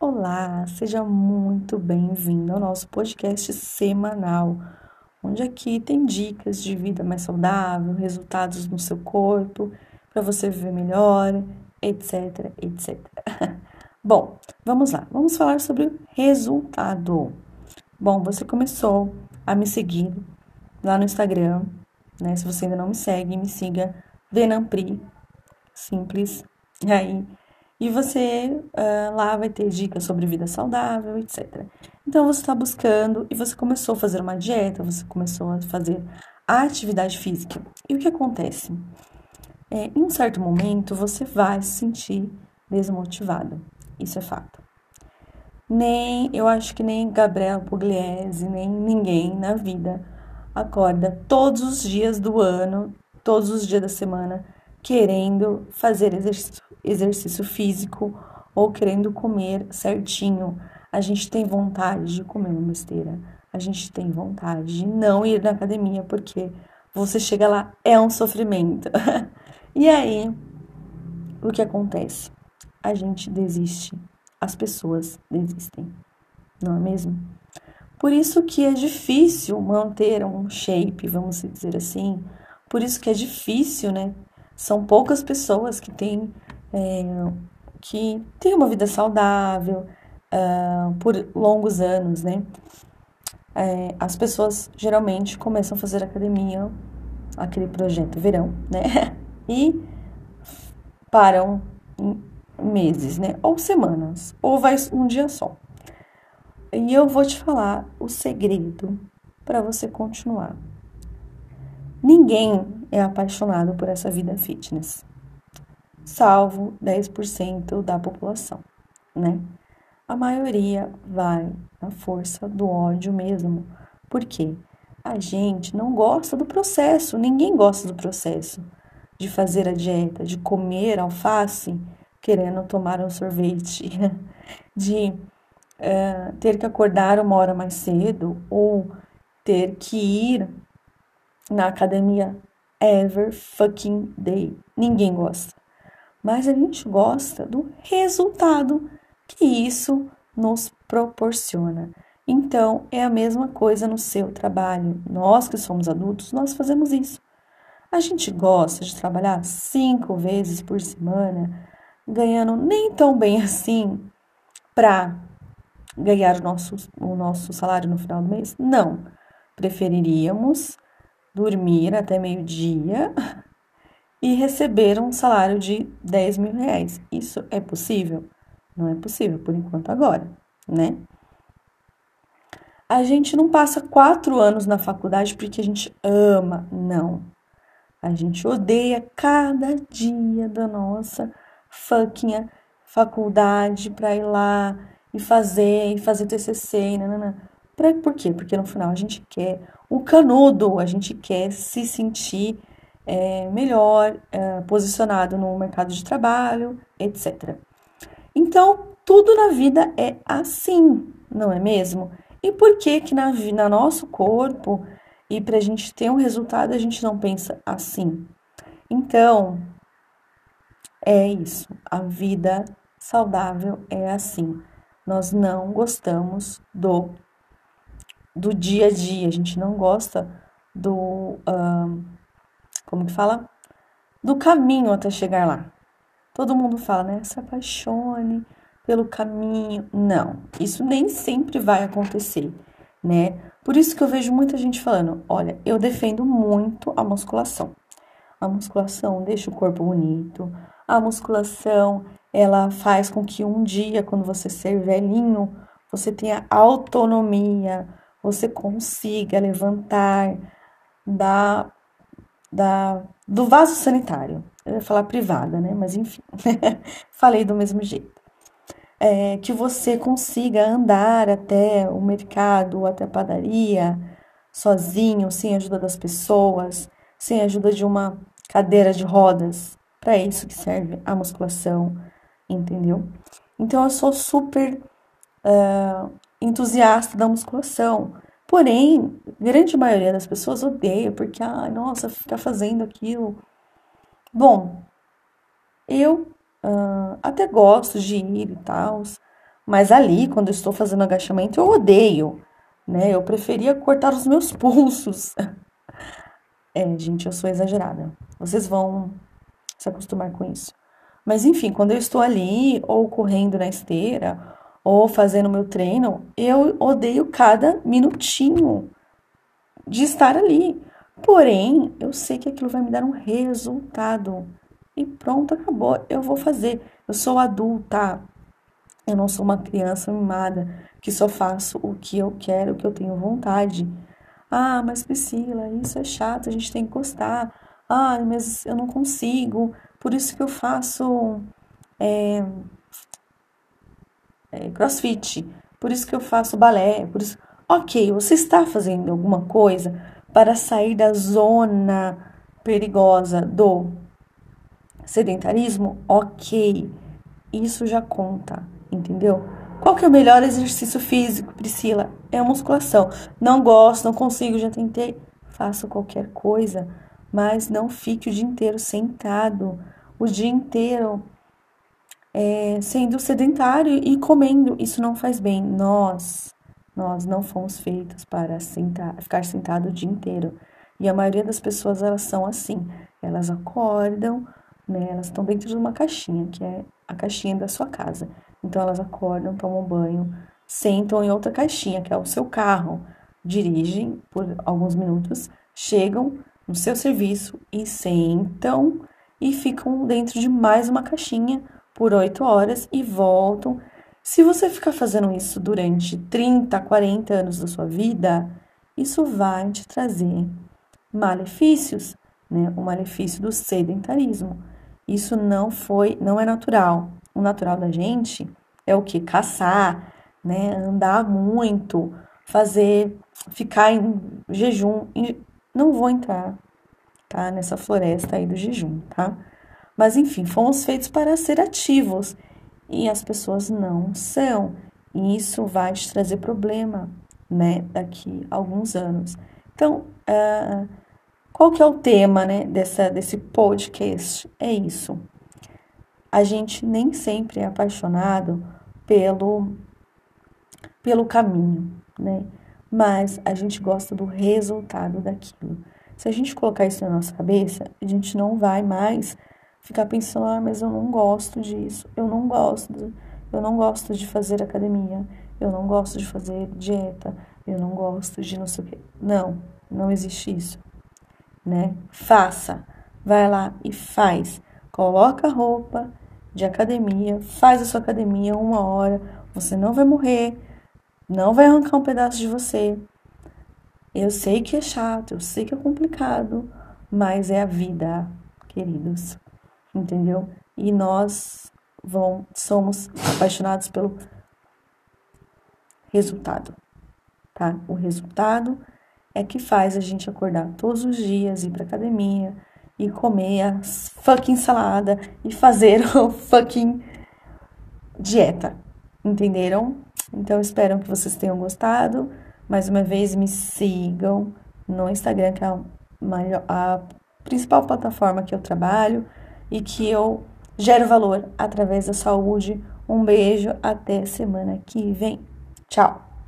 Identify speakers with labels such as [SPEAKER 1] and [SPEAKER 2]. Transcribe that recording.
[SPEAKER 1] Olá, seja muito bem-vindo ao nosso podcast semanal, onde aqui tem dicas de vida mais saudável, resultados no seu corpo, para você viver melhor, etc, etc. Bom, vamos lá, vamos falar sobre resultado. Bom, você começou a me seguir lá no Instagram, né? Se você ainda não me segue, me siga Venampri, simples. E aí e você uh, lá vai ter dicas sobre vida saudável, etc. Então você está buscando e você começou a fazer uma dieta, você começou a fazer a atividade física. E o que acontece? É, em um certo momento você vai se sentir desmotivado. Isso é fato. Nem, eu acho que nem Gabriela Pugliese, nem ninguém na vida acorda todos os dias do ano, todos os dias da semana, querendo fazer exercício exercício físico ou querendo comer certinho. A gente tem vontade de comer uma besteira. A gente tem vontade de não ir na academia porque você chega lá, é um sofrimento. e aí, o que acontece? A gente desiste. As pessoas desistem. Não é mesmo? Por isso que é difícil manter um shape, vamos dizer assim. Por isso que é difícil, né? São poucas pessoas que têm é, que tem uma vida saudável uh, por longos anos, né? É, as pessoas geralmente começam a fazer academia, aquele projeto verão, né? E param meses, né? Ou semanas, ou vai um dia só. E eu vou te falar o segredo para você continuar. Ninguém é apaixonado por essa vida fitness salvo 10% da população, né? A maioria vai na força do ódio mesmo. porque A gente não gosta do processo, ninguém gosta do processo de fazer a dieta, de comer alface querendo tomar um sorvete, de uh, ter que acordar uma hora mais cedo ou ter que ir na academia ever fucking day. Ninguém gosta mas a gente gosta do resultado que isso nos proporciona. Então, é a mesma coisa no seu trabalho. Nós que somos adultos, nós fazemos isso. A gente gosta de trabalhar cinco vezes por semana, ganhando nem tão bem assim para ganhar o nosso, o nosso salário no final do mês? Não. Preferiríamos dormir até meio-dia e receber um salário de 10 mil reais. Isso é possível? Não é possível, por enquanto agora, né? A gente não passa quatro anos na faculdade porque a gente ama, não. A gente odeia cada dia da nossa fucking faculdade para ir lá e fazer, e fazer TCC, e nanana. Pra, por quê? Porque no final a gente quer o canudo, a gente quer se sentir é, melhor é, posicionado no mercado de trabalho, etc. Então, tudo na vida é assim, não é mesmo? E por que que na, nosso corpo e para a gente ter um resultado a gente não pensa assim? Então, é isso. A vida saudável é assim. Nós não gostamos do do dia a dia. A gente não gosta do como que fala? Do caminho até chegar lá. Todo mundo fala, né? Se apaixone pelo caminho. Não, isso nem sempre vai acontecer, né? Por isso que eu vejo muita gente falando: olha, eu defendo muito a musculação. A musculação deixa o corpo bonito. A musculação, ela faz com que um dia, quando você ser velhinho, você tenha autonomia, você consiga levantar, dar da, do vaso sanitário. Eu ia falar privada, né? Mas enfim, falei do mesmo jeito. É, que você consiga andar até o mercado, até a padaria, sozinho, sem ajuda das pessoas, sem ajuda de uma cadeira de rodas. Para isso que serve a musculação, entendeu? Então eu sou super uh, entusiasta da musculação. Porém, grande maioria das pessoas odeia porque, ah, nossa, ficar fazendo aquilo. Bom, eu uh, até gosto de ir e tal, Mas ali, quando eu estou fazendo agachamento, eu odeio, né? Eu preferia cortar os meus pulsos. É, gente, eu sou exagerada. Vocês vão se acostumar com isso. Mas enfim, quando eu estou ali, ou correndo na esteira, ou fazendo meu treino, eu odeio cada minutinho de estar ali. Porém, eu sei que aquilo vai me dar um resultado. E pronto, acabou. Eu vou fazer. Eu sou adulta. Eu não sou uma criança mimada que só faço o que eu quero, o que eu tenho vontade. Ah, mas Priscila, isso é chato, a gente tem que gostar. Ah, mas eu não consigo, por isso que eu faço é, é, crossfit, por isso que eu faço balé, por isso. Ok, você está fazendo alguma coisa para sair da zona perigosa do sedentarismo? Ok, isso já conta, entendeu? Qual que é o melhor exercício físico, Priscila? É a musculação. Não gosto, não consigo, já tentei. Faço qualquer coisa, mas não fique o dia inteiro sentado, o dia inteiro é, sendo sedentário e comendo. Isso não faz bem. Nós, nós não fomos feitos para sentar, ficar sentado o dia inteiro. E a maioria das pessoas elas são assim. Elas acordam, né? Elas estão dentro de uma caixinha, que é a caixinha da sua casa. Então elas acordam, tomam banho, sentam em outra caixinha, que é o seu carro, dirigem por alguns minutos, chegam no seu serviço e sentam e ficam dentro de mais uma caixinha por oito horas e voltam. Se você ficar fazendo isso durante 30, 40 anos da sua vida, isso vai te trazer malefícios, né? O malefício do sedentarismo. Isso não foi, não é natural. O natural da gente é o que? Caçar, né? Andar muito, fazer, ficar em jejum. Não vou entrar, tá? Nessa floresta aí do jejum, tá? Mas enfim, fomos feitos para ser ativos e as pessoas não são. E isso vai te trazer problema, né? Daqui a alguns anos. Então, uh, qual que é o tema, né? Dessa, desse podcast? É isso a gente nem sempre é apaixonado pelo, pelo caminho, né? Mas a gente gosta do resultado daquilo. Se a gente colocar isso na nossa cabeça, a gente não vai mais ficar pensando, ah, mas eu não gosto disso, eu não gosto, eu não gosto de fazer academia, eu não gosto de fazer dieta, eu não gosto de não sei o quê. Não, não existe isso, né? Faça, vai lá e faz. Coloca a roupa de academia, faz a sua academia uma hora, você não vai morrer, não vai arrancar um pedaço de você. Eu sei que é chato, eu sei que é complicado, mas é a vida, queridos. Entendeu? E nós vão, somos apaixonados pelo resultado, tá? O resultado é que faz a gente acordar todos os dias, ir para academia, e comer a fucking salada e fazer o fucking dieta. Entenderam? Então espero que vocês tenham gostado. Mais uma vez me sigam no Instagram, que é a, maior, a principal plataforma que eu trabalho e que eu gero valor através da saúde. Um beijo, até semana que vem. Tchau!